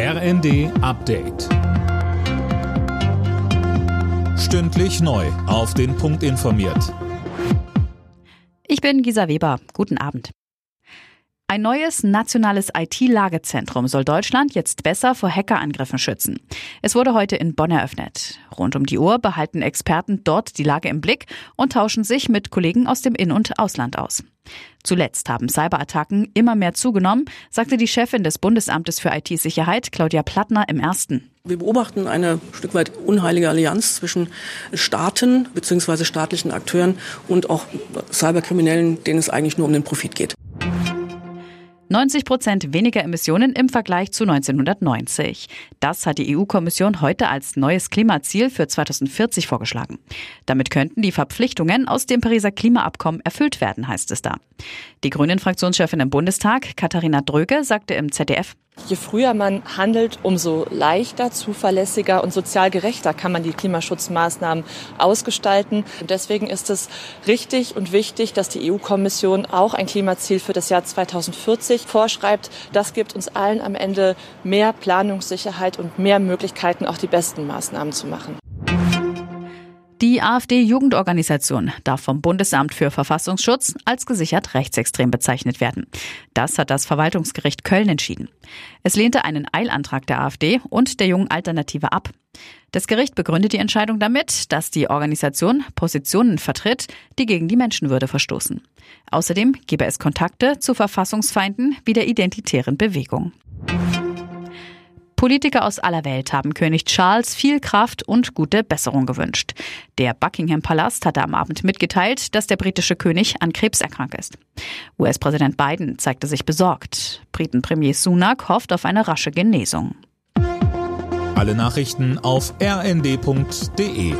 RND Update. Stündlich neu. Auf den Punkt informiert. Ich bin Gisa Weber. Guten Abend. Ein neues nationales IT-Lagezentrum soll Deutschland jetzt besser vor Hackerangriffen schützen. Es wurde heute in Bonn eröffnet. Rund um die Uhr behalten Experten dort die Lage im Blick und tauschen sich mit Kollegen aus dem In- und Ausland aus. Zuletzt haben Cyberattacken immer mehr zugenommen, sagte die Chefin des Bundesamtes für IT-Sicherheit, Claudia Plattner, im ersten. Wir beobachten eine Stück weit unheilige Allianz zwischen Staaten bzw. staatlichen Akteuren und auch Cyberkriminellen, denen es eigentlich nur um den Profit geht. 90 Prozent weniger Emissionen im Vergleich zu 1990. Das hat die EU-Kommission heute als neues Klimaziel für 2040 vorgeschlagen. Damit könnten die Verpflichtungen aus dem Pariser Klimaabkommen erfüllt werden, heißt es da. Die Grünen-Fraktionschefin im Bundestag, Katharina Dröge, sagte im ZDF, Je früher man handelt, umso leichter, zuverlässiger und sozial gerechter kann man die Klimaschutzmaßnahmen ausgestalten. Und deswegen ist es richtig und wichtig, dass die EU-Kommission auch ein Klimaziel für das Jahr 2040 vorschreibt. Das gibt uns allen am Ende mehr Planungssicherheit und mehr Möglichkeiten, auch die besten Maßnahmen zu machen. Die AfD-Jugendorganisation darf vom Bundesamt für Verfassungsschutz als gesichert rechtsextrem bezeichnet werden. Das hat das Verwaltungsgericht Köln entschieden. Es lehnte einen Eilantrag der AfD und der jungen Alternative ab. Das Gericht begründet die Entscheidung damit, dass die Organisation Positionen vertritt, die gegen die Menschenwürde verstoßen. Außerdem gebe es Kontakte zu Verfassungsfeinden wie der identitären Bewegung. Politiker aus aller Welt haben König Charles viel Kraft und gute Besserung gewünscht. Der Buckingham Palast hatte am Abend mitgeteilt, dass der britische König an Krebs erkrankt ist. US-Präsident Biden zeigte sich besorgt. Briten-Premier Sunak hofft auf eine rasche Genesung. Alle Nachrichten auf rnd.de